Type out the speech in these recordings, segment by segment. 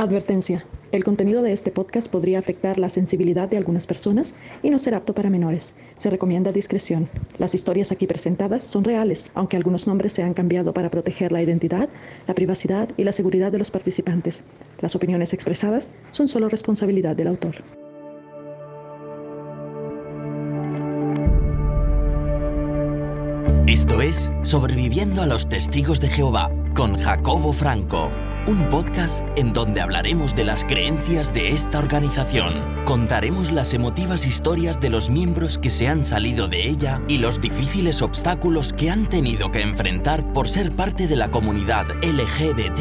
Advertencia. El contenido de este podcast podría afectar la sensibilidad de algunas personas y no ser apto para menores. Se recomienda discreción. Las historias aquí presentadas son reales, aunque algunos nombres se han cambiado para proteger la identidad, la privacidad y la seguridad de los participantes. Las opiniones expresadas son solo responsabilidad del autor. Esto es Sobreviviendo a los Testigos de Jehová con Jacobo Franco un podcast en donde hablaremos de las creencias de esta organización. Contaremos las emotivas historias de los miembros que se han salido de ella y los difíciles obstáculos que han tenido que enfrentar por ser parte de la comunidad LGBT.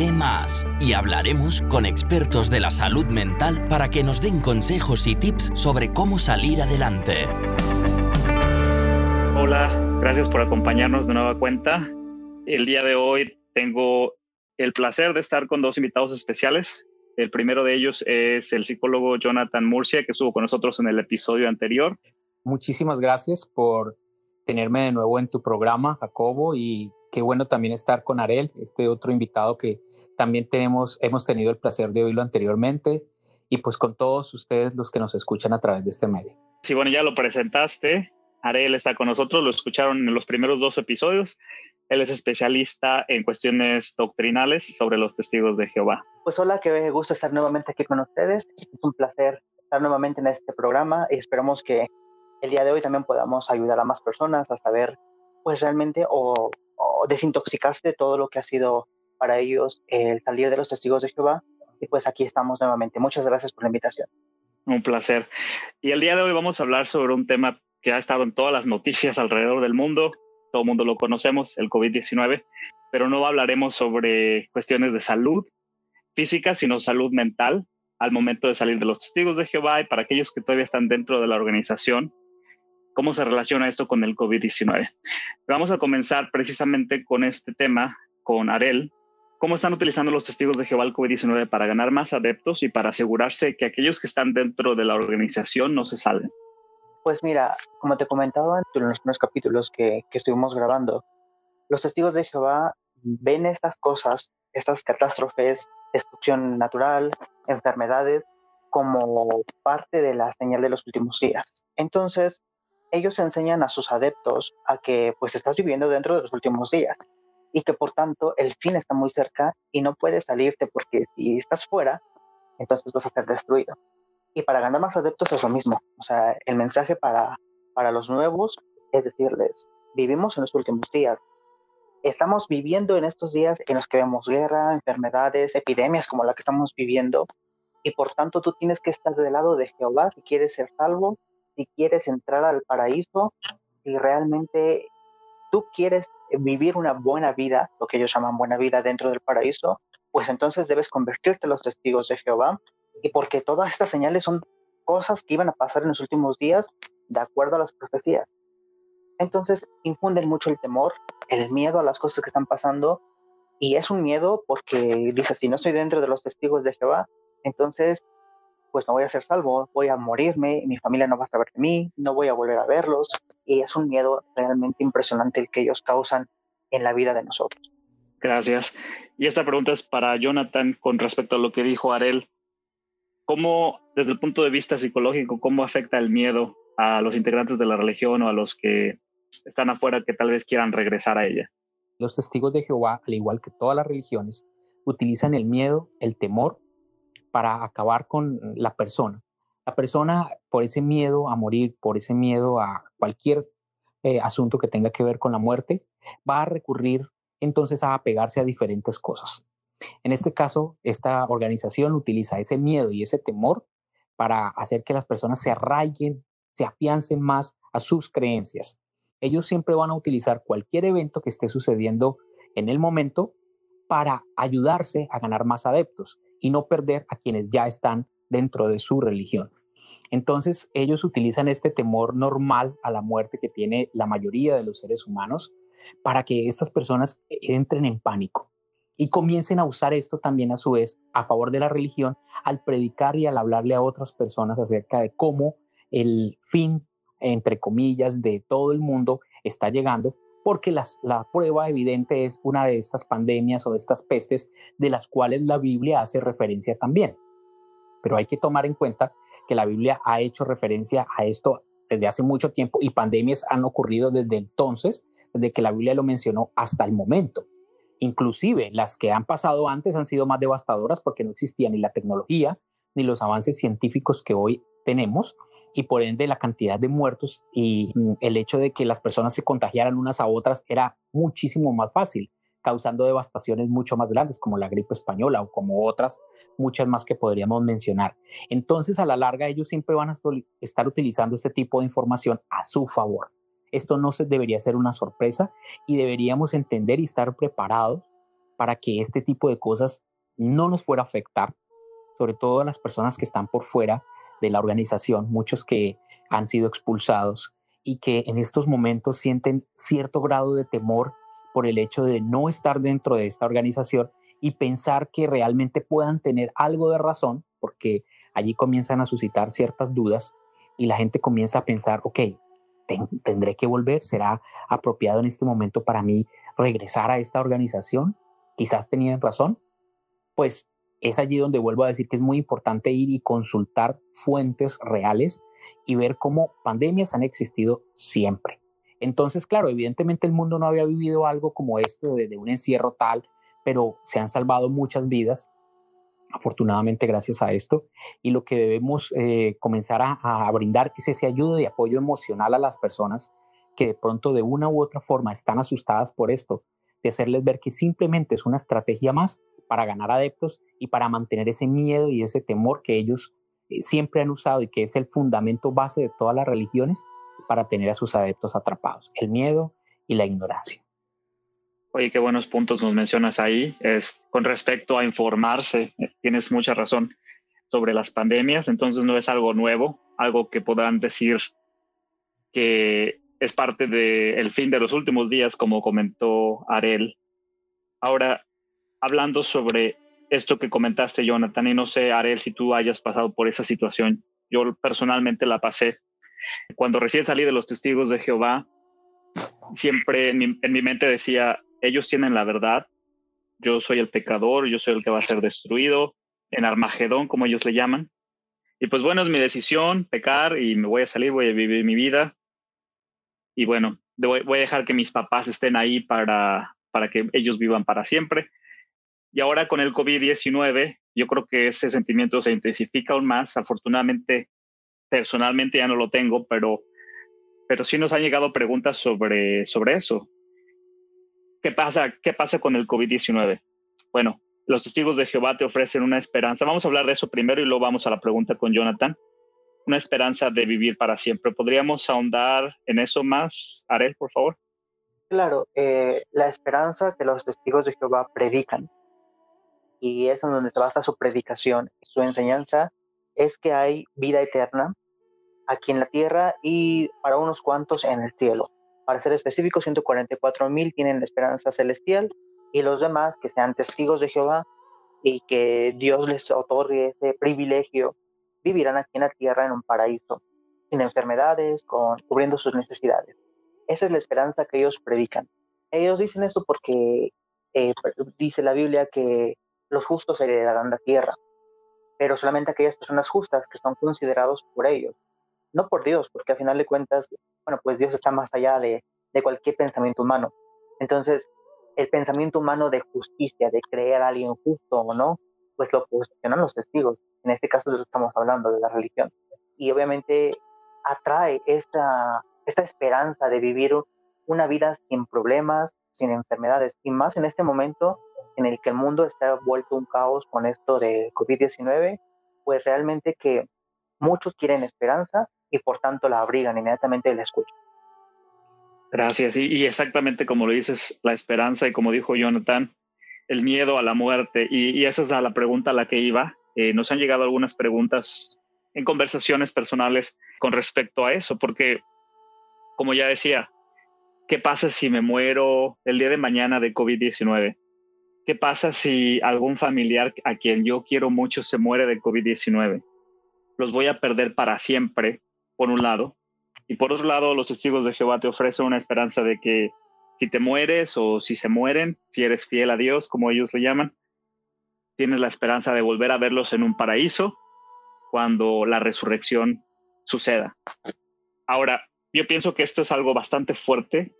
Y hablaremos con expertos de la salud mental para que nos den consejos y tips sobre cómo salir adelante. Hola, gracias por acompañarnos de nueva cuenta. El día de hoy tengo el placer de estar con dos invitados especiales. El primero de ellos es el psicólogo Jonathan Murcia, que estuvo con nosotros en el episodio anterior. Muchísimas gracias por tenerme de nuevo en tu programa, Jacobo, y qué bueno también estar con Arel, este otro invitado que también tenemos, hemos tenido el placer de oírlo anteriormente, y pues con todos ustedes los que nos escuchan a través de este medio. Sí, bueno, ya lo presentaste. Arel está con nosotros, lo escucharon en los primeros dos episodios. Él es especialista en cuestiones doctrinales sobre los testigos de Jehová. Pues hola, qué gusto estar nuevamente aquí con ustedes. Es un placer estar nuevamente en este programa y esperamos que el día de hoy también podamos ayudar a más personas a saber, pues realmente, o, desintoxicarse de todo lo que ha sido para ellos el salir de los testigos de Jehová. Y pues aquí estamos nuevamente. Muchas gracias por la invitación. Un placer. Y el día de hoy vamos a hablar sobre un tema que ha estado en todas las noticias alrededor del mundo, todo el mundo lo conocemos, el COVID-19, pero no hablaremos sobre cuestiones de salud física, sino salud mental al momento de salir de los testigos de Jehová y para aquellos que todavía están dentro de la organización, cómo se relaciona esto con el COVID-19. Vamos a comenzar precisamente con este tema, con Arel. ¿Cómo están utilizando los testigos de Jehová el COVID-19 para ganar más adeptos y para asegurarse que aquellos que están dentro de la organización no se salven? Pues mira, como te comentaba en los primeros capítulos que, que estuvimos grabando, los testigos de Jehová ven estas cosas, estas catástrofes, destrucción natural, enfermedades, como parte de la señal de los últimos días. Entonces, ellos enseñan a sus adeptos a que pues estás viviendo dentro de los últimos días y que por tanto el fin está muy cerca y no puedes salirte porque si estás fuera, entonces vas a ser destruido. Y para ganar más adeptos es lo mismo. O sea, el mensaje para, para los nuevos es decirles, vivimos en los últimos días. Estamos viviendo en estos días en los que vemos guerra, enfermedades, epidemias como la que estamos viviendo. Y por tanto tú tienes que estar del lado de Jehová si quieres ser salvo, si quieres entrar al paraíso, si realmente tú quieres vivir una buena vida, lo que ellos llaman buena vida dentro del paraíso, pues entonces debes convertirte en los testigos de Jehová y porque todas estas señales son cosas que iban a pasar en los últimos días de acuerdo a las profecías. Entonces infunden mucho el temor, el miedo a las cosas que están pasando y es un miedo porque dice, si no estoy dentro de los testigos de Jehová, entonces pues no voy a ser salvo, voy a morirme, mi familia no va a saber de mí, no voy a volver a verlos y es un miedo realmente impresionante el que ellos causan en la vida de nosotros. Gracias. Y esta pregunta es para Jonathan con respecto a lo que dijo Arel. ¿Cómo, desde el punto de vista psicológico, cómo afecta el miedo a los integrantes de la religión o a los que están afuera que tal vez quieran regresar a ella? Los testigos de Jehová, al igual que todas las religiones, utilizan el miedo, el temor, para acabar con la persona. La persona, por ese miedo a morir, por ese miedo a cualquier eh, asunto que tenga que ver con la muerte, va a recurrir entonces a apegarse a diferentes cosas. En este caso, esta organización utiliza ese miedo y ese temor para hacer que las personas se arraiguen, se afiancen más a sus creencias. Ellos siempre van a utilizar cualquier evento que esté sucediendo en el momento para ayudarse a ganar más adeptos y no perder a quienes ya están dentro de su religión. Entonces, ellos utilizan este temor normal a la muerte que tiene la mayoría de los seres humanos para que estas personas entren en pánico y comiencen a usar esto también a su vez a favor de la religión al predicar y al hablarle a otras personas acerca de cómo el fin, entre comillas, de todo el mundo está llegando porque las, la prueba evidente es una de estas pandemias o de estas pestes de las cuales la Biblia hace referencia también. Pero hay que tomar en cuenta que la Biblia ha hecho referencia a esto desde hace mucho tiempo y pandemias han ocurrido desde entonces, desde que la Biblia lo mencionó hasta el momento. Inclusive las que han pasado antes han sido más devastadoras porque no existía ni la tecnología ni los avances científicos que hoy tenemos y por ende la cantidad de muertos y mm, el hecho de que las personas se contagiaran unas a otras era muchísimo más fácil, causando devastaciones mucho más grandes como la gripe española o como otras muchas más que podríamos mencionar. Entonces a la larga ellos siempre van a estar utilizando este tipo de información a su favor. Esto no debería ser una sorpresa y deberíamos entender y estar preparados para que este tipo de cosas no nos fuera a afectar, sobre todo a las personas que están por fuera de la organización, muchos que han sido expulsados y que en estos momentos sienten cierto grado de temor por el hecho de no estar dentro de esta organización y pensar que realmente puedan tener algo de razón, porque allí comienzan a suscitar ciertas dudas y la gente comienza a pensar, ok, tendré que volver, será apropiado en este momento para mí regresar a esta organización, quizás tenían razón, pues es allí donde vuelvo a decir que es muy importante ir y consultar fuentes reales y ver cómo pandemias han existido siempre. Entonces, claro, evidentemente el mundo no había vivido algo como esto de, un encierro tal, pero se han salvado muchas vidas afortunadamente gracias a esto. Y lo que debemos eh, comenzar a, brindar es ese ayuda y apoyo emocional a las personas que de pronto de una u otra forma están asustadas por esto, de hacerles ver que simplemente es una estrategia más para ganar adeptos y para mantener ese miedo y ese temor que ellos eh, siempre han usado y que es el fundamento base de todas las religiones para tener a sus adeptos atrapados, el miedo y la ignorancia. Oye, qué buenos puntos nos mencionas ahí. Es con respecto a informarse, tienes mucha razón sobre las pandemias, entonces no es algo nuevo, algo que puedan decir que es parte del fin de los últimos días, como comentó Arel. Ahora, hablando sobre esto que comentaste, Jonathan, y no sé, Arel, si tú hayas pasado por esa situación. Yo personalmente la pasé. Cuando recién salí de los testigos de Jehová, siempre en mi, en mi mente decía, ellos tienen la verdad, yo soy el pecador, yo soy el que va a ser destruido, en Armagedón, como ellos le llaman. Y pues bueno, es mi decisión pecar y me voy a salir, voy a vivir mi vida. Y bueno, voy, a dejar que mis papás estén ahí para, para que ellos vivan para siempre. Y ahora con el COVID-19, yo creo que ese sentimiento se intensifica aún más. Afortunadamente, personalmente ya no lo tengo, pero, pero sí nos han llegado preguntas sobre, sobre eso. ¿Qué pasa, ¿Qué pasa con el COVID-19? Bueno, los testigos de Jehová te ofrecen una esperanza. Vamos a hablar de eso primero y luego vamos a la pregunta con Jonathan. Una esperanza de vivir para siempre. ¿Podríamos ahondar en eso más, Arel, por favor? Claro, eh, la esperanza que los testigos de Jehová predican, y es en donde se basa su predicación, su enseñanza, es que hay vida eterna aquí en la tierra y para unos cuantos en el cielo. Para ser específico, 144 mil tienen esperanza celestial y los demás que sean testigos de Jehová y que Dios les otorgue ese privilegio, vivirán aquí en la tierra en un paraíso, sin enfermedades, cubriendo sus necesidades. Esa es la esperanza que ellos predican. Ellos dicen eso porque eh, dice la Biblia que los justos heredarán la tierra, pero solamente aquellas personas justas que son considerados por ellos no por Dios, porque al final de cuentas, bueno, pues Dios está más allá de, de cualquier pensamiento humano. Entonces, el pensamiento humano de justicia, de creer a alguien justo o no, pues lo posicionan los testigos. En este caso estamos hablando de la religión. Y obviamente atrae esta, esta esperanza de vivir una vida sin problemas, sin enfermedades, y más en este momento en el que el mundo está vuelto un caos con esto de COVID-19, pues realmente que muchos quieren esperanza y por tanto la abrigan inmediatamente y la escuchan. Gracias. Y, exactamente como lo dices, la esperanza y como dijo Jonathan, el miedo a la muerte. Y, esa es la pregunta a la que iba. Eh, nos han llegado algunas preguntas en conversaciones personales con respecto a eso, porque como ya decía, ¿qué pasa si me muero el día de mañana de COVID-19? ¿Qué pasa si algún familiar a quien yo quiero mucho se muere de COVID-19? Los voy a perder para siempre por un lado, y por otro lado, los testigos de Jehová te ofrecen una esperanza de que Si te mueres o si se mueren, si eres fiel a Dios, como ellos lo llaman, tienes la esperanza de volver a verlos en un paraíso cuando la resurrección suceda. Ahora, yo pienso que esto es algo bastante fuerte,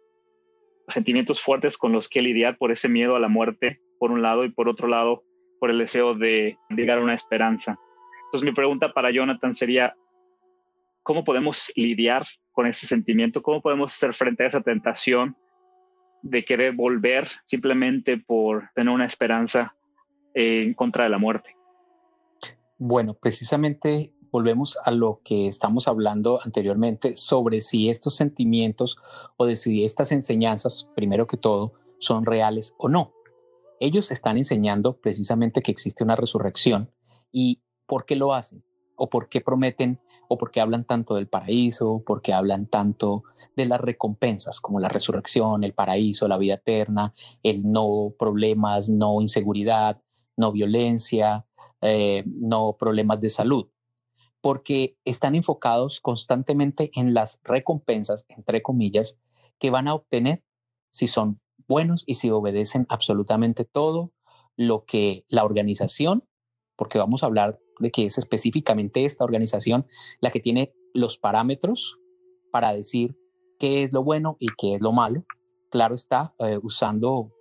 sentimientos fuertes con los que lidiar por ese miedo a la muerte, por un lado, y por otro lado, por el deseo de llegar a una esperanza. Entonces, mi pregunta para Jonathan sería, ¿cómo podemos lidiar con ese sentimiento? ¿Cómo podemos hacer frente a esa tentación de querer volver simplemente por tener una esperanza en contra de la muerte? Bueno, precisamente volvemos a lo que estamos hablando anteriormente sobre si estos sentimientos o de si estas enseñanzas, primero que todo, son reales o no. Ellos están enseñando precisamente que existe una resurrección y por qué lo hacen o por qué prometen o por qué hablan tanto del paraíso, por qué hablan tanto de las recompensas como la resurrección, el paraíso, la vida eterna, el no problemas, no inseguridad, no violencia, eh, no problemas de salud, porque están enfocados constantemente en las recompensas, entre comillas, que van a obtener si son buenos y si obedecen absolutamente todo lo que la organización, porque vamos a hablar de que es específicamente esta organización la que tiene los parámetros para decir qué es lo bueno y qué es lo malo. Claro está, eh, usando,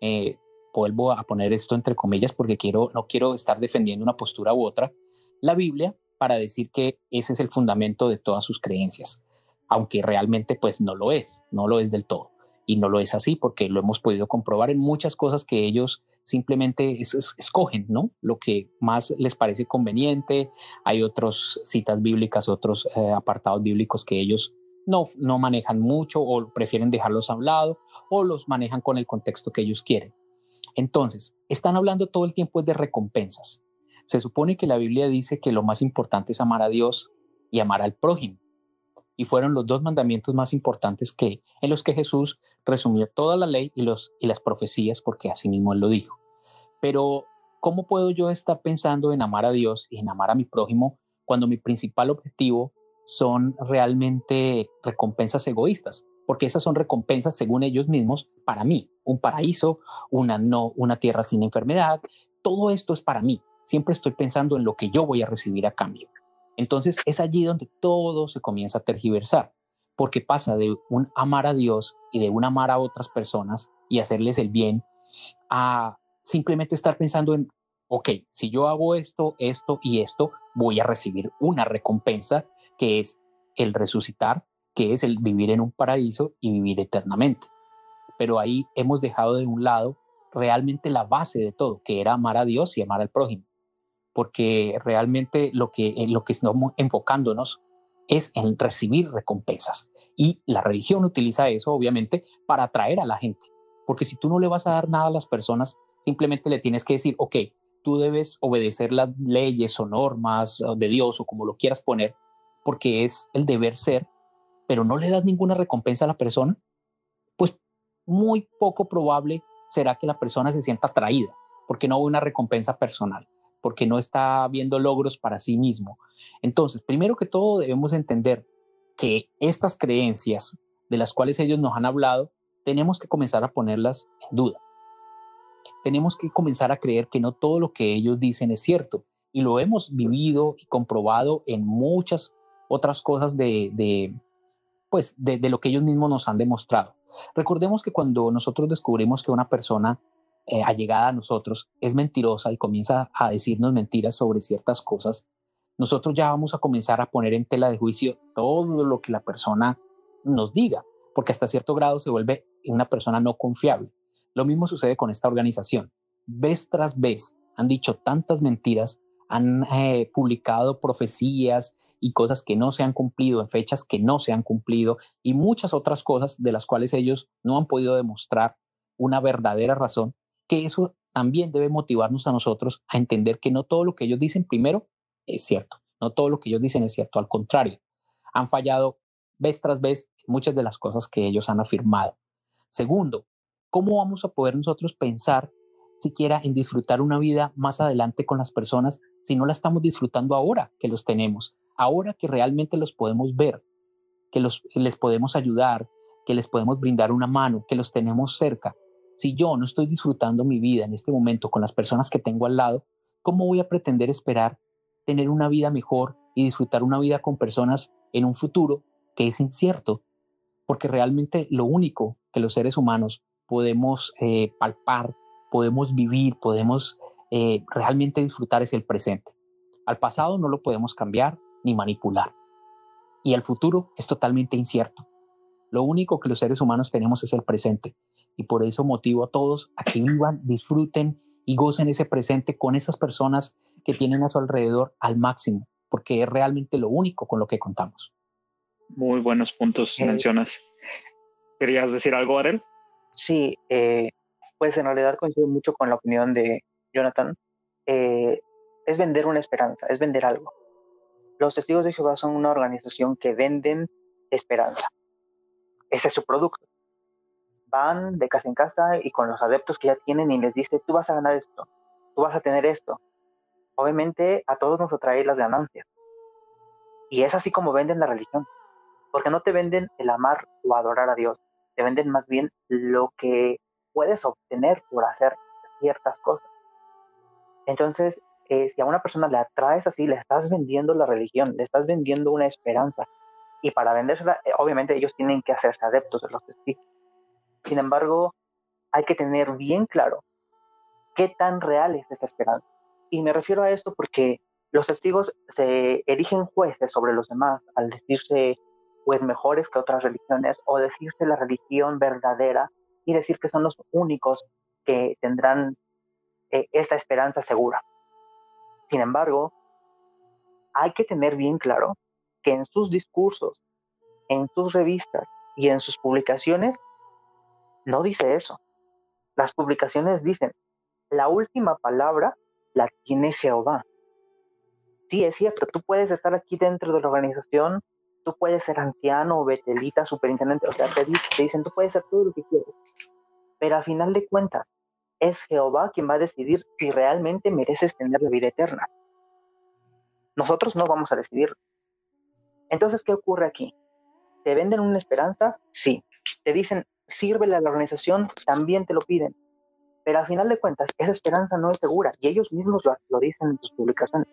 eh, vuelvo a poner esto entre comillas porque quiero, no quiero estar defendiendo una postura u otra, la Biblia para decir que ese es el fundamento de todas sus creencias, aunque realmente pues no lo es, no lo es del todo. Y no lo es así porque lo hemos podido comprobar en muchas cosas que ellos simplemente escogen, ¿no? Lo que más les parece conveniente. Hay otras citas bíblicas, otros eh, apartados bíblicos que ellos no, no manejan mucho o prefieren dejarlos a un lado o los manejan con el contexto que ellos quieren. Entonces, están hablando todo el tiempo de recompensas. Se supone que la Biblia dice que lo más importante es amar a Dios y amar al prójimo. Y fueron los dos mandamientos más importantes que en los que Jesús resumió toda la ley y, los, y las profecías, porque así mismo él lo dijo. Pero, ¿cómo puedo yo estar pensando en amar a Dios y en amar a mi prójimo cuando mi principal objetivo son realmente recompensas egoístas? Porque esas son recompensas, según ellos mismos, para mí. Un paraíso, una, no, una tierra sin enfermedad. Todo esto es para mí. Siempre estoy pensando en lo que yo voy a recibir a cambio. Entonces es allí donde todo se comienza a tergiversar, porque pasa de un amar a Dios y de un amar a otras personas y hacerles el bien a simplemente estar pensando en, ok, si yo hago esto, esto y esto, voy a recibir una recompensa que es el resucitar, que es el vivir en un paraíso y vivir eternamente. Pero ahí hemos dejado de un lado realmente la base de todo, que era amar a Dios y amar al prójimo, porque realmente lo que, lo que estamos enfocándonos es en recibir recompensas. Y la religión utiliza eso, obviamente, para atraer a la gente. Porque si tú no le vas a dar nada a las personas, Simplemente le tienes que decir, ok, tú debes obedecer las leyes o normas de Dios o como lo quieras poner, porque es el deber ser, pero no le das ninguna recompensa a la persona, pues muy poco probable será que la persona se sienta atraída, porque no hay una recompensa personal, porque no está viendo logros para sí mismo. Entonces, primero que todo debemos entender que estas creencias de las cuales ellos nos han hablado, tenemos que comenzar a ponerlas en duda tenemos que comenzar a creer que no todo lo que ellos dicen es cierto. Y lo hemos vivido y comprobado en muchas otras cosas de, pues, de, lo que ellos mismos nos han demostrado. Recordemos que cuando nosotros descubrimos que una persona eh, allegada a nosotros es mentirosa y comienza a decirnos mentiras sobre ciertas cosas, nosotros ya vamos a comenzar a poner en tela de juicio todo lo que la persona nos diga, porque hasta cierto grado se vuelve una persona no confiable. Lo mismo sucede con esta organización. Vez tras vez han dicho tantas mentiras, han eh, publicado profecías y cosas que no se han cumplido en fechas que no se han cumplido y muchas otras cosas de las cuales ellos no han podido demostrar una verdadera razón, que eso también debe motivarnos a nosotros a entender que no todo lo que ellos dicen primero es cierto, no todo lo que ellos dicen es cierto, al contrario, han fallado vez tras vez muchas de las cosas que ellos han afirmado. Segundo, ¿cómo vamos a poder nosotros pensar siquiera en disfrutar una vida más adelante con las personas si no la estamos disfrutando ahora que los tenemos, ahora que realmente los podemos ver, que los, les podemos ayudar, que les podemos brindar una mano, que los tenemos cerca. Si yo no estoy disfrutando mi vida en este momento con las personas que tengo al lado, ¿cómo voy a pretender esperar tener una vida mejor y disfrutar una vida con personas en un futuro que es incierto? Porque realmente lo único que los seres humanos podemos eh, palpar, podemos vivir, podemos eh, realmente disfrutar es el presente. Al pasado no lo podemos cambiar ni manipular. Y el futuro es totalmente incierto. Lo único que los seres humanos tenemos es el presente. Y por eso motivo a todos a que vivan, disfruten y gocen ese presente con esas personas que tienen a su alrededor al máximo, porque es realmente lo único con lo que contamos. Muy buenos puntos mencionas. ¿Querías decir algo, Arel? Sí, eh, pues en realidad coincido mucho con la opinión de Jonathan. Eh, es vender una esperanza, es vender algo. Los testigos de Jehová son una organización que venden esperanza. Ese es su producto. Van de casa en casa y con los adeptos que ya tienen y les dice, tú vas a ganar esto, tú vas a tener esto. Obviamente a todos nos atrae las ganancias. Y es así como venden la religión. Porque no te venden el amar o adorar a Dios. Te venden más bien lo que puedes obtener por hacer ciertas cosas. Entonces, eh, si a una persona le atraes así, le estás vendiendo la religión, le estás vendiendo una esperanza. Y para vendérsela, eh, obviamente ellos tienen que hacerse adeptos de los testigos. Sin embargo, hay que tener bien claro qué tan real es esta esperanza. Y me refiero a esto porque los testigos se erigen jueces sobre los demás al decirse pues mejores que otras religiones o decirse la religión verdadera y decir que son los únicos que tendrán eh, esta esperanza segura. Sin embargo, hay que tener bien claro que en sus discursos, en sus revistas y en sus publicaciones, no dice eso. Las publicaciones dicen, la última palabra la tiene Jehová. Sí, es cierto, tú puedes estar aquí dentro de la organización, tú puedes ser anciano, betelita, superintendente, o sea, te, te dicen, tú puedes ser todo lo que quieras. Pero a final de cuentas, es Jehová quien va a decidir si realmente mereces tener la vida eterna. Nosotros no vamos a decidir. Entonces, ¿qué ocurre aquí? ¿Te venden una esperanza? Sí. Te dicen, sírvele a la organización, también te lo piden. Pero al final de cuentas, esa esperanza no es segura y ellos mismos lo, dicen en sus publicaciones.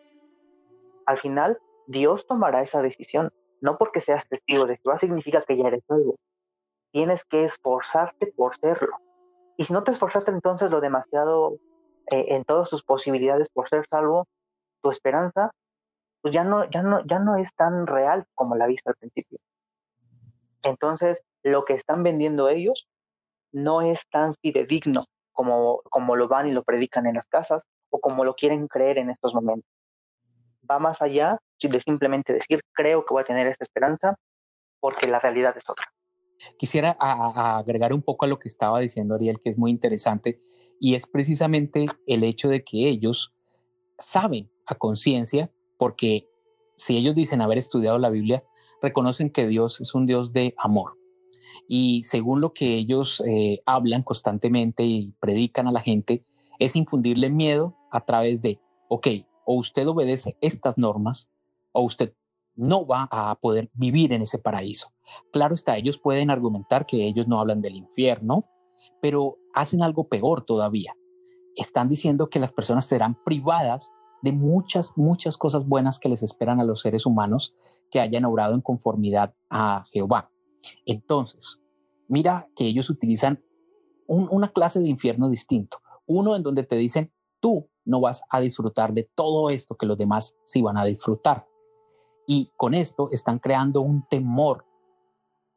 Al final, Dios tomará esa decisión, no porque seas testigo de Jehová significa que ya eres salvo. Tienes que esforzarte por serlo. Y si no te esforzaste entonces lo demasiado eh, en todas tus posibilidades por ser salvo, tu esperanza, pues ya no, ya no, ya no es tan real como la viste al principio. Entonces, lo que están vendiendo ellos no es tan fidedigno como, como lo van y lo predican en las casas o como lo quieren creer en estos momentos. Va más allá de simplemente decir, creo que voy a tener esta esperanza porque la realidad es otra. Quisiera agregar un poco a lo que estaba diciendo Ariel, que es muy interesante, y es precisamente el hecho de que ellos saben a conciencia, porque si ellos dicen haber estudiado la Biblia, reconocen que Dios es un Dios de amor. Y según lo que ellos eh, hablan constantemente y predican a la gente, es infundirle miedo a través de, ok, o usted obedece estas normas, o usted no va a poder vivir en ese paraíso. Claro está, ellos pueden argumentar que ellos no hablan del infierno, pero hacen algo peor todavía. Están diciendo que las personas serán privadas de muchas, muchas cosas buenas que les esperan a los seres humanos que hayan obrado en conformidad a Jehová. Entonces, mira que ellos utilizan una clase de infierno distinto. Uno en donde te dicen, tú no vas a disfrutar de todo esto que los demás sí van a disfrutar. Y con esto están creando un temor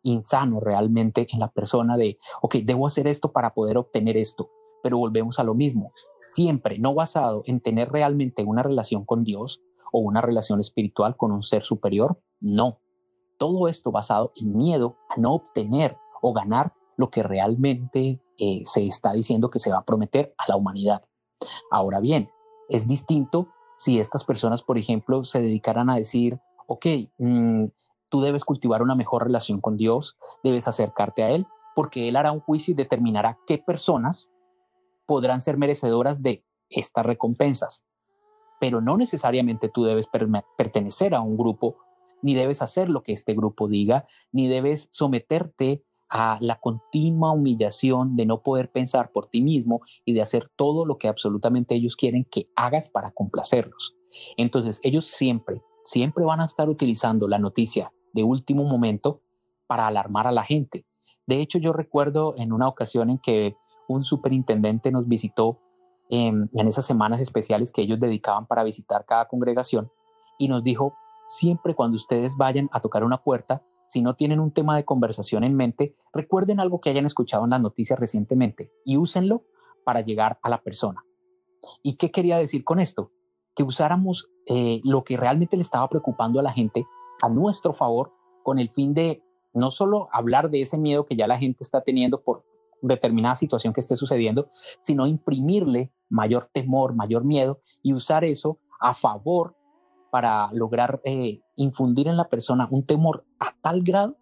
insano realmente en la persona de, ok, debo hacer esto para poder obtener esto, pero volvemos a lo mismo, siempre no basado en tener realmente una relación con Dios o una relación espiritual con un ser superior, no. Todo esto basado en miedo a no obtener o ganar lo que realmente eh, se está diciendo que se va a prometer a la humanidad. Ahora bien, es distinto si estas personas, por ejemplo, se dedicaran a decir, ok, mm, tú debes cultivar una mejor relación con Dios, debes acercarte a Él, porque Él hará un juicio y determinará qué personas podrán ser merecedoras de estas recompensas. Pero no necesariamente tú debes pertenecer a un grupo, ni debes hacer lo que este grupo diga, ni debes someterte a la continua humillación de no poder pensar por ti mismo y de hacer todo lo que absolutamente ellos quieren que hagas para complacerlos. Entonces, ellos siempre, siempre van a estar utilizando la noticia de último momento para alarmar a la gente. De hecho, yo recuerdo en una ocasión en que un superintendente nos visitó en, en esas semanas especiales que ellos dedicaban para visitar cada congregación y nos dijo, siempre cuando ustedes vayan a tocar una puerta, si no tienen un tema de conversación en mente, recuerden algo que hayan escuchado en las noticias recientemente y úsenlo para llegar a la persona. ¿Y qué quería decir con esto? Que usáramos eh, lo que realmente le estaba preocupando a la gente a nuestro favor con el fin de no solo hablar de ese miedo que ya la gente está teniendo por determinada situación que esté sucediendo, sino imprimirle mayor temor, mayor miedo y usar eso a favor para lograr eh, infundir en la persona un temor a tal grado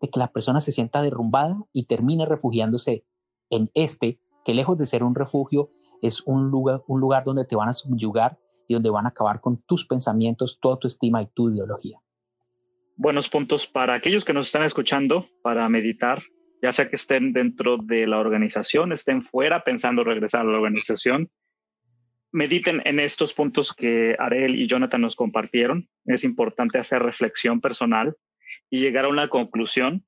de que la persona se sienta derrumbada y termine refugiándose en este, que lejos de ser un refugio, es un lugar, un lugar donde te van a subyugar y donde van a acabar con tus pensamientos, toda tu estima y tu ideología. Buenos puntos para aquellos que nos están escuchando, para meditar, ya sea que estén dentro de la organización, estén fuera pensando regresar a la organización, mediten en estos puntos que Ariel y Jonathan nos compartieron. Es importante hacer reflexión personal y llegar a una conclusión,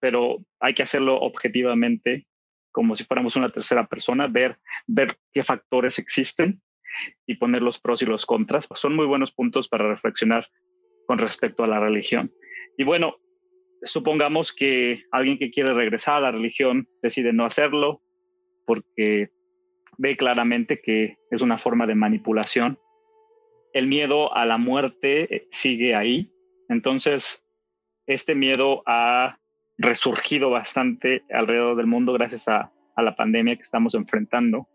pero hay que hacerlo objetivamente, como si fuéramos una tercera persona, ver, ver qué factores existen y poner los pros y los contras. Son muy buenos puntos para reflexionar con respecto a la religión. Y bueno, supongamos que alguien que quiere regresar a la religión decide no hacerlo porque ve claramente que es una forma de manipulación. El miedo a la muerte eh, sigue ahí. Entonces, este miedo ha resurgido bastante alrededor del mundo gracias a, la pandemia que estamos enfrentando.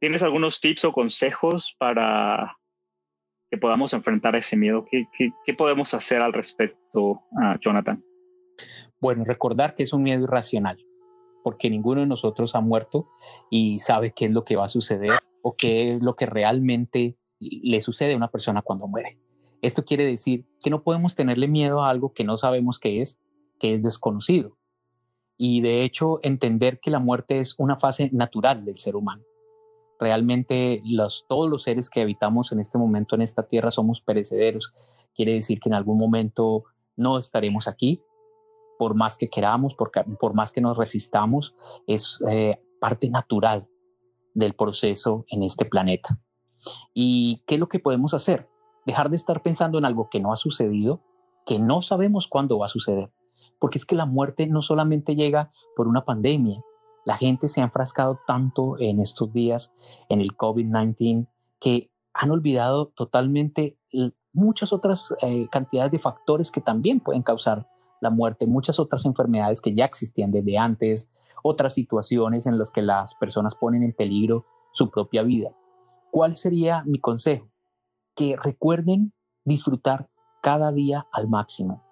¿Tienes algunos tips o consejos para que podamos enfrentar ese miedo? ¿Qué, qué podemos hacer al respecto, ah, Jonathan? Bueno, recordar que es un miedo irracional porque ninguno de nosotros ha muerto y sabe qué es lo que va a suceder o qué es lo que realmente le sucede a una persona cuando muere. Esto quiere decir que no podemos tenerle miedo a algo que no sabemos qué es, que es desconocido. Y de hecho, entender que la muerte es una fase natural del ser humano. Realmente los, todos los seres que habitamos en este momento en esta tierra somos perecederos. Quiere decir que en algún momento no estaremos aquí, por más que queramos, por, por más que nos resistamos, es eh, parte natural del proceso en este planeta. ¿Y qué es lo que podemos hacer? Dejar de estar pensando en algo que no ha sucedido, que no sabemos cuándo va a suceder. Porque es que la muerte no solamente llega por una pandemia. La gente se ha enfrascado tanto en estos días en el COVID-19 que han olvidado totalmente muchas otras eh, cantidades de factores que también pueden causar la muerte, muchas otras enfermedades que ya existían desde antes, otras situaciones en las que las personas ponen en peligro su propia vida. ¿Cuál sería mi consejo? Que recuerden disfrutar cada día al máximo.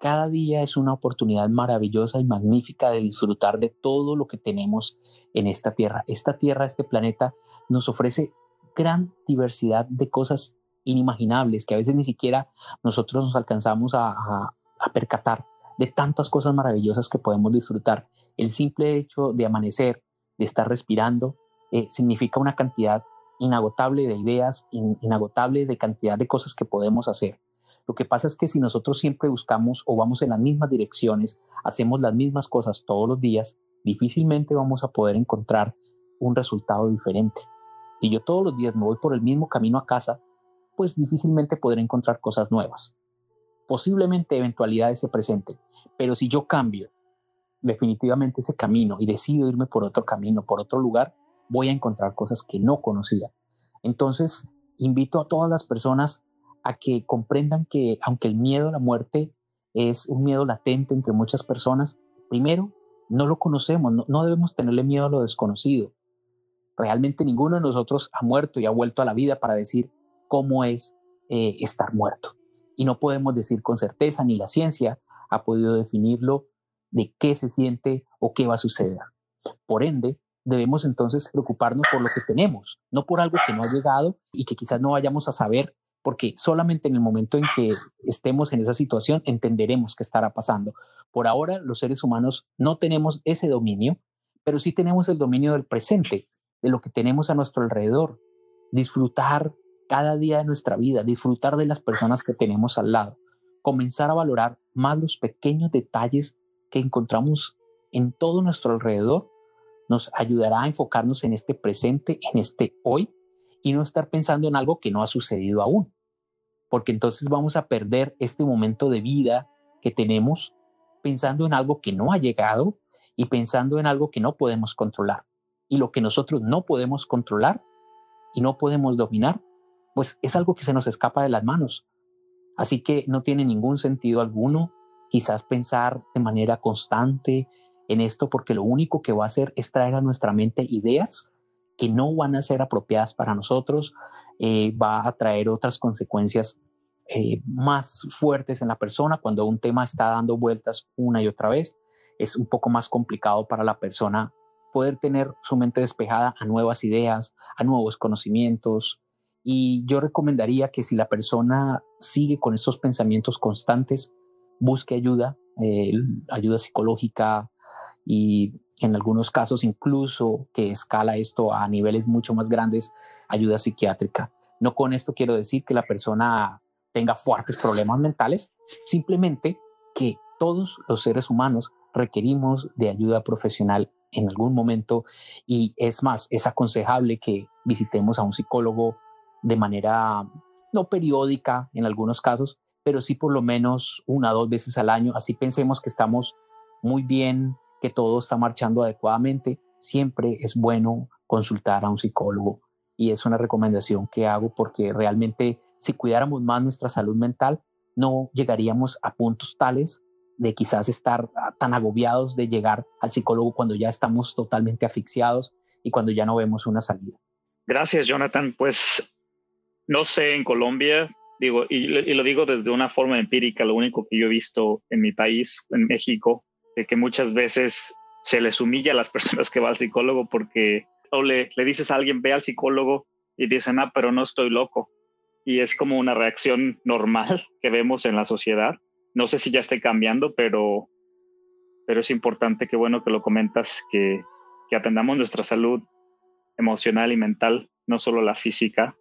Cada día es una oportunidad maravillosa y magnífica de disfrutar de todo lo que tenemos en esta tierra. Esta tierra, este planeta, nos ofrece gran diversidad de cosas inimaginables que a veces ni siquiera nosotros nos alcanzamos a, a percatar de tantas cosas maravillosas que podemos disfrutar. El simple hecho de amanecer, de estar respirando, eh, significa una cantidad inagotable de ideas, inagotable de cantidad de cosas que podemos hacer. Lo que pasa es que si nosotros siempre buscamos o vamos en las mismas direcciones, hacemos las mismas cosas todos los días, difícilmente vamos a poder encontrar un resultado diferente. Si yo todos los días me voy por el mismo camino a casa, pues difícilmente podré encontrar cosas nuevas posiblemente eventualidades se presenten, pero si yo cambio definitivamente ese camino y decido irme por otro camino, por otro lugar, voy a encontrar cosas que no conocía. Entonces, invito a todas las personas a que comprendan que aunque el miedo a la muerte es un miedo latente entre muchas personas, primero, no lo conocemos, no, debemos tenerle miedo a lo desconocido. Realmente ninguno de nosotros ha muerto y ha vuelto a la vida para decir cómo es eh, estar muerto y no podemos decir con certeza ni la ciencia ha podido definirlo de qué se siente o qué va a suceder. Por ende, debemos entonces preocuparnos por lo que tenemos, no por algo que no ha llegado y que quizás no vayamos a saber porque solamente en el momento en que estemos en esa situación entenderemos qué estará pasando. Por ahora, los seres humanos no tenemos ese dominio, pero sí tenemos el dominio del presente, de lo que tenemos a nuestro alrededor. Disfrutar cada día de nuestra vida, disfrutar de las personas que tenemos al lado, comenzar a valorar más los pequeños detalles que encontramos en todo nuestro alrededor, nos ayudará a enfocarnos en este presente, en este hoy, y no estar pensando en algo que no ha sucedido aún, porque entonces vamos a perder este momento de vida que tenemos pensando en algo que no ha llegado y pensando en algo que no podemos controlar. Y lo que nosotros no podemos controlar y no podemos dominar, pues es algo que se nos escapa de las manos. Así que no tiene ningún sentido alguno quizás pensar de manera constante en esto porque lo único que va a hacer es traer a nuestra mente ideas que no van a ser apropiadas para nosotros, eh, va a traer otras consecuencias eh, más fuertes en la persona cuando un tema está dando vueltas una y otra vez. Es un poco más complicado para la persona poder tener su mente despejada a nuevas ideas, a nuevos conocimientos. Y yo recomendaría que si la persona sigue con estos pensamientos constantes, busque ayuda, eh, ayuda psicológica y en algunos casos incluso que escala esto a niveles mucho más grandes, ayuda psiquiátrica. No con esto quiero decir que la persona tenga fuertes problemas mentales, simplemente que todos los seres humanos requerimos de ayuda profesional en algún momento y es más, es aconsejable que visitemos a un psicólogo de manera no periódica en algunos casos, pero sí por lo menos una o dos veces al año, así pensemos que estamos muy bien que todo está marchando adecuadamente, siempre es bueno consultar a un psicólogo y es una recomendación que hago porque realmente si cuidáramos más nuestra salud mental, no llegaríamos a puntos tales de quizás estar ah, tan agobiados de llegar al psicólogo cuando ya estamos totalmente asfixiados y cuando ya no vemos una salida. Gracias, Jonathan. Pues no sé en Colombia, digo, y, lo digo desde una forma empírica, lo único que yo he visto en mi país, en México, de que muchas veces se les humilla a las personas que van al psicólogo porque o le, le dices a alguien ve al psicólogo y dicen, ah, pero no estoy loco. Y es como una reacción normal que vemos en la sociedad. No sé si ya esté cambiando, pero, pero es importante que bueno que lo comentas, que, que atendamos nuestra salud emocional y mental, no solo la física.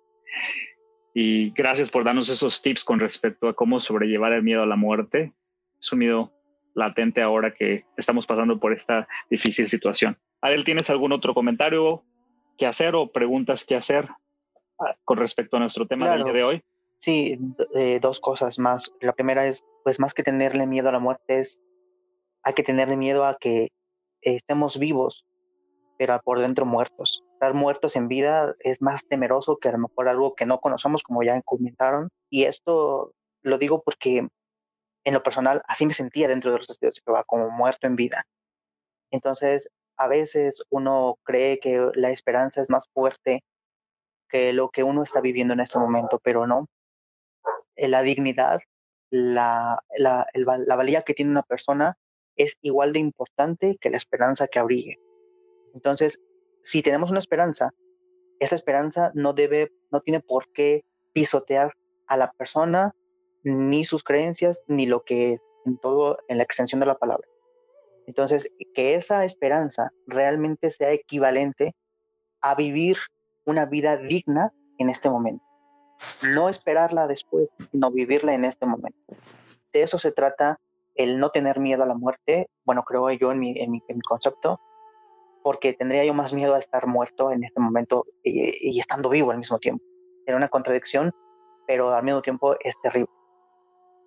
Y gracias por darnos esos tips con respecto a cómo sobrellevar el miedo a la muerte. Es un miedo latente ahora que estamos pasando por esta difícil situación. Adel, ¿tienes algún otro comentario que hacer o preguntas que hacer ah, con respecto a nuestro tema del día de hoy? Sí, eh, dos cosas más. La primera es, pues más que tenerle miedo a la muerte, es hay que tenerle miedo a que estemos vivos, pero por dentro muertos. Estar muertos en vida es más temeroso que a lo mejor algo que no conocemos, como ya comentaron. Y esto lo digo porque en lo personal, así me sentía dentro de los testigos de Jehová, como muerto en vida. Entonces, a veces uno cree que la esperanza es más fuerte que lo que uno está viviendo en este momento, pero no. La dignidad, la, la, la valía que tiene una persona es igual de importante que la esperanza que abrigue. Entonces, si tenemos una esperanza, esa esperanza no debe, no tiene por qué pisotear a la persona ni sus creencias, ni lo que en todo, en la extensión de la palabra. Entonces, que esa esperanza realmente sea equivalente a vivir una vida digna en este momento. No esperarla después, sino vivirla en este momento. De eso se trata el no tener miedo a la muerte, bueno, creo yo en mi, en mi, concepto, porque tendría yo más miedo a estar muerto en este momento y, estando vivo al mismo tiempo. Era una contradicción, pero al mismo tiempo es terrible.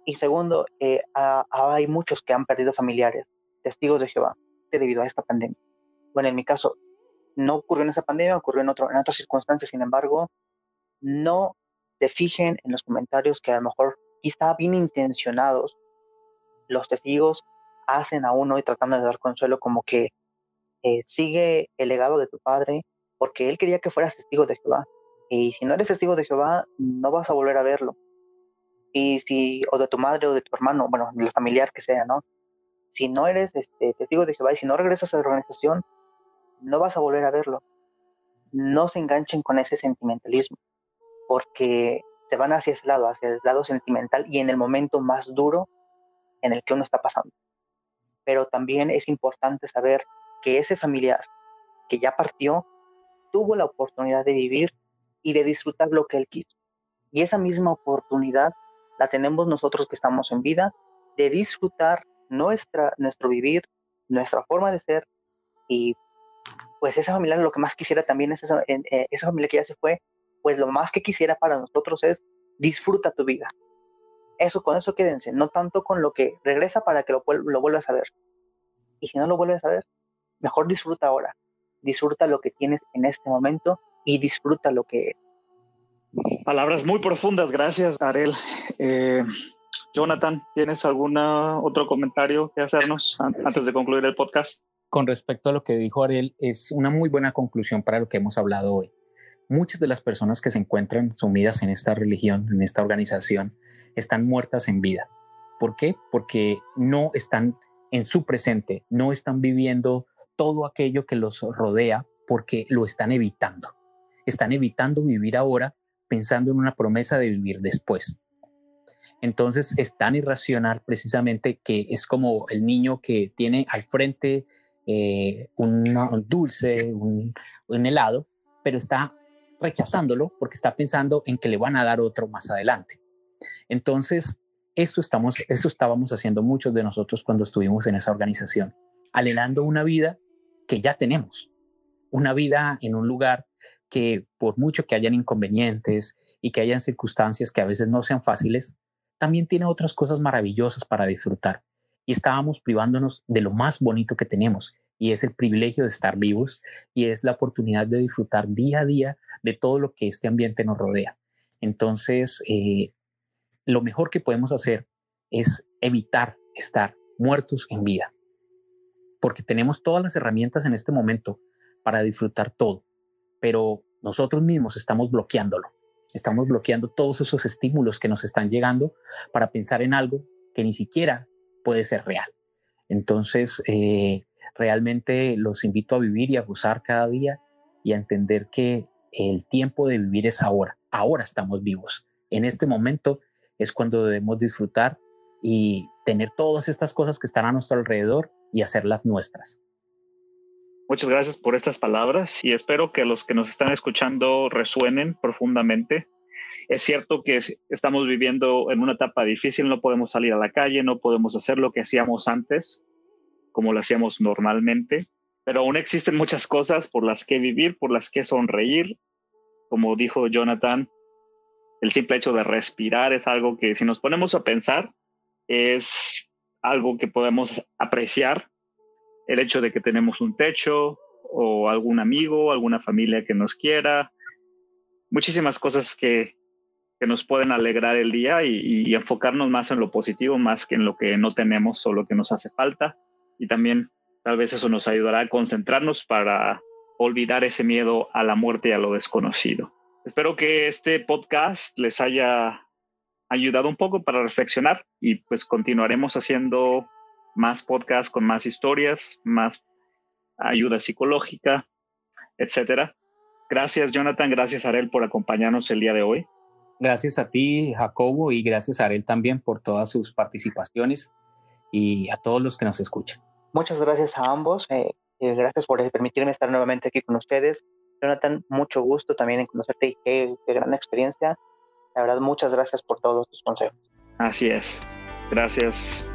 Y segundo, eh, hay muchos que han perdido familiares, testigos de Jehová, debido a esta pandemia. Bueno, en mi caso, no ocurrió en esa pandemia, ocurrió en, otro, en otras circunstancias, sin embargo, no se fijen en los comentarios que a lo mejor quizá bien intencionados los testigos hacen a uno y tratando de dar consuelo como que sigue el legado de tu padre porque él quería que fueras testigo de Jehová. Y si no eres testigo de Jehová, no vas a volver a verlo. Y si, o de tu madre o de tu hermano, bueno, del familiar que sea, ¿no? Si no eres este, testigo de Jehová y si no regresas a la organización, no vas a volver a verlo. No se enganchen con ese sentimentalismo, porque se van hacia ese lado, hacia el lado sentimental y en el momento más duro en el que uno está pasando. Pero también es importante saber que ese familiar que ya partió tuvo la oportunidad de vivir y de disfrutar lo que él quiso. Y esa misma oportunidad la tenemos nosotros que estamos en vida de disfrutar nuestra, nuestro vivir, nuestra forma de ser y pues esa familia lo que más quisiera también es esa, eh, esa familia que ya se fue, pues lo más que quisiera para nosotros es disfruta tu vida. Eso, con eso quédense, no tanto con lo que regresa para que lo, lo vuelvas a ver. Y si no lo vuelves a ver, mejor disfruta ahora. Disfruta lo que tienes en este momento y disfruta lo que es. Palabras muy profundas, gracias, Arel. Eh, Jonathan, ¿tienes algún otro comentario que hacernos antes de concluir el podcast? Con respecto a lo que dijo Ariel, es una muy buena conclusión para lo que hemos hablado hoy. Muchas de las personas que se encuentran sumidas en esta religión, en esta organización, están muertas en vida. ¿Por qué? Porque no están en su presente, no están viviendo todo aquello que los rodea porque lo están evitando. Están evitando vivir ahora pensando en una promesa de vivir después. Entonces es tan irracional precisamente que es como el niño que tiene al frente eh, un dulce, un, helado, pero está rechazándolo porque está pensando en que le van a dar otro más adelante. Entonces, eso, estamos, eso estábamos haciendo muchos de nosotros cuando estuvimos en esa organización, alelando una vida que ya tenemos, una vida en un lugar que por mucho que hayan inconvenientes y que hayan circunstancias que a veces no sean fáciles, también tiene otras cosas maravillosas para disfrutar. Y estábamos privándonos de lo más bonito que tenemos, y es el privilegio de estar vivos, y es la oportunidad de disfrutar día a día de todo lo que este ambiente nos rodea. Entonces, eh, lo mejor que podemos hacer es evitar estar muertos en vida, porque tenemos todas las herramientas en este momento para disfrutar todo, pero nosotros mismos estamos bloqueándolo. Estamos bloqueando todos esos estímulos que nos están llegando para pensar en algo que ni siquiera puede ser real. Entonces, eh, realmente los invito a vivir y a gozar cada día y a entender que el tiempo de vivir es ahora. Ahora estamos vivos. En este momento es cuando debemos disfrutar y tener todas estas cosas que están a nuestro alrededor y hacerlas nuestras. Muchas gracias por estas palabras y espero que los que nos están escuchando resuenen profundamente. Es cierto que estamos viviendo en una etapa difícil, no podemos salir a la calle, no podemos hacer lo que hacíamos antes, como lo hacíamos normalmente, pero aún existen muchas cosas por las que vivir, por las que sonreír. Como dijo Jonathan, el simple hecho de respirar es algo que si nos ponemos a pensar, es algo que podemos apreciar el hecho de que tenemos un techo o algún amigo, alguna familia que nos quiera, muchísimas cosas que, que nos pueden alegrar el día y, enfocarnos más en lo positivo, más que en lo que no tenemos o lo que nos hace falta. Y también tal vez eso nos ayudará a concentrarnos para olvidar ese miedo a la muerte y a lo desconocido. Espero que este podcast les haya ayudado un poco para reflexionar y pues continuaremos haciendo más podcasts con más historias, más ayuda psicológica, etcétera. Gracias, Jonathan. Gracias, Arel, por acompañarnos el día de hoy. Gracias a ti, Jacobo, y gracias a Arel también por todas sus participaciones y a todos los que nos escuchan. Muchas gracias a ambos. Eh, eh, gracias por permitirme estar nuevamente aquí con ustedes. Jonathan, mucho gusto también en conocerte y qué, qué gran experiencia. La verdad, muchas gracias por todos tus consejos. Así es. Gracias.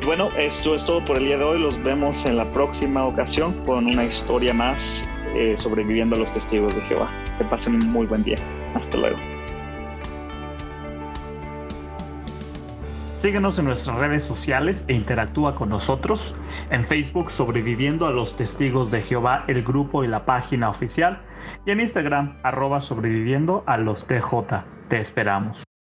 Y bueno, esto es todo por el día de hoy. Los vemos en la próxima ocasión con una historia más eh, sobreviviendo a los testigos de Jehová. Que pasen un muy buen día. Hasta luego. Síguenos en nuestras redes sociales e interactúa con nosotros. En Facebook Sobreviviendo a los Testigos de Jehová, el grupo y la página oficial. Y en Instagram arroba sobreviviendo a los TJ. Te esperamos.